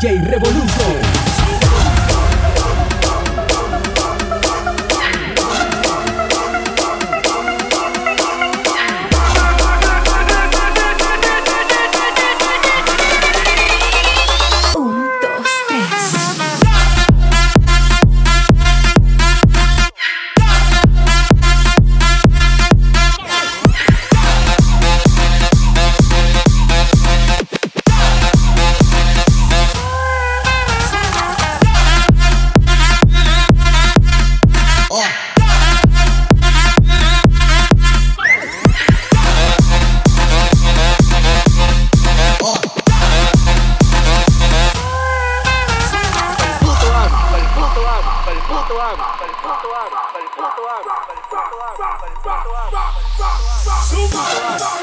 DJ Revolution. Right.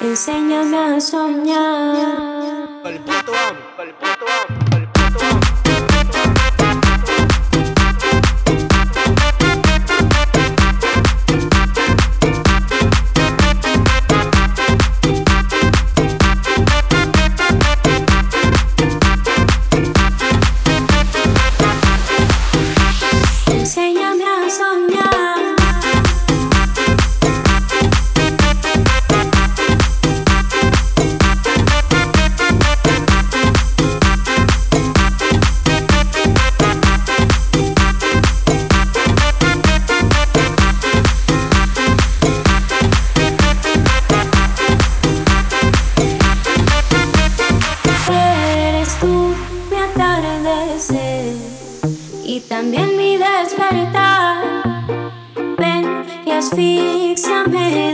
Enséñame a soñar. Para el punto A, para el punto A. Asfixiame.